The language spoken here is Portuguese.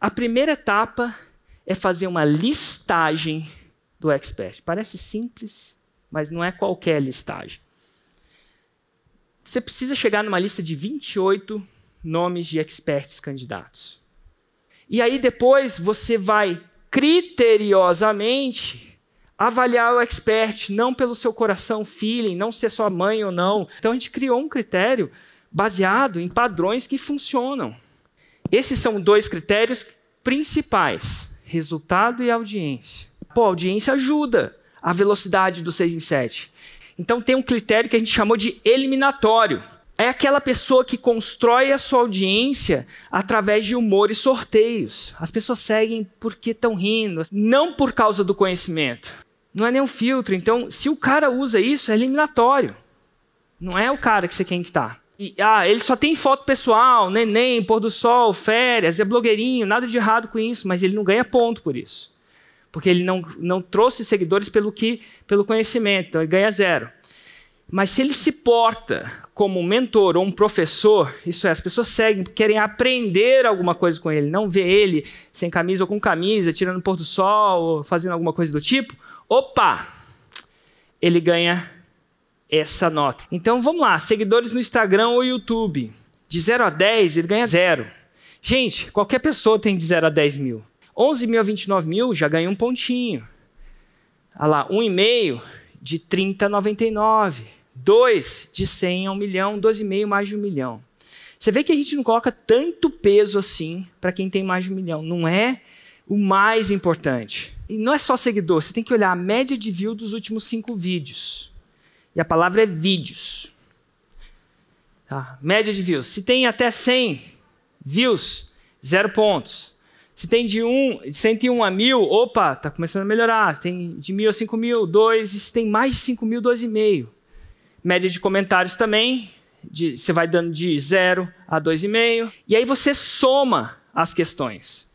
A primeira etapa é fazer uma listagem do expert. Parece simples, mas não é qualquer listagem. Você precisa chegar numa lista de 28 nomes de experts candidatos. E aí depois você vai criteriosamente avaliar o expert, não pelo seu coração, feeling, não se é sua mãe ou não. Então a gente criou um critério baseado em padrões que funcionam. Esses são dois critérios principais: resultado e audiência. Pô, audiência ajuda a velocidade do 6 em 7. Então tem um critério que a gente chamou de eliminatório. É aquela pessoa que constrói a sua audiência através de humor e sorteios. As pessoas seguem porque estão rindo, não por causa do conhecimento. Não é nenhum filtro. Então, se o cara usa isso, é eliminatório. Não é o cara que você quer que. E, ah, ele só tem foto pessoal, neném, pôr do sol, férias, é blogueirinho, nada de errado com isso, mas ele não ganha ponto por isso. Porque ele não, não trouxe seguidores pelo, que, pelo conhecimento, então ele ganha zero. Mas se ele se porta como um mentor ou um professor, isso é, as pessoas seguem, querem aprender alguma coisa com ele, não ver ele sem camisa ou com camisa, tirando pôr do sol, ou fazendo alguma coisa do tipo, opa! Ele ganha essa nota. Então vamos lá, seguidores no Instagram ou YouTube. De 0 a 10, ele ganha zero. Gente, qualquer pessoa tem de 0 a 10 mil. 11 mil a 29 mil já ganha um pontinho. Olha lá, 1,5 de 30 a 99. 2 de 100 a 1 milhão, 12,5 mais de 1 milhão. Você vê que a gente não coloca tanto peso assim para quem tem mais de 1 milhão. Não é o mais importante. E não é só seguidor, você tem que olhar a média de view dos últimos cinco vídeos. E a palavra é vídeos. Tá? Média de views. Se tem até 100 views, zero pontos. Se tem de, um, de 101 a 1000, opa, está começando a melhorar. Se tem de 1000 a 5000, 2. E se tem mais de 5000, 2,5. Média de comentários também, de, você vai dando de 0 a 2,5. E aí você soma as questões.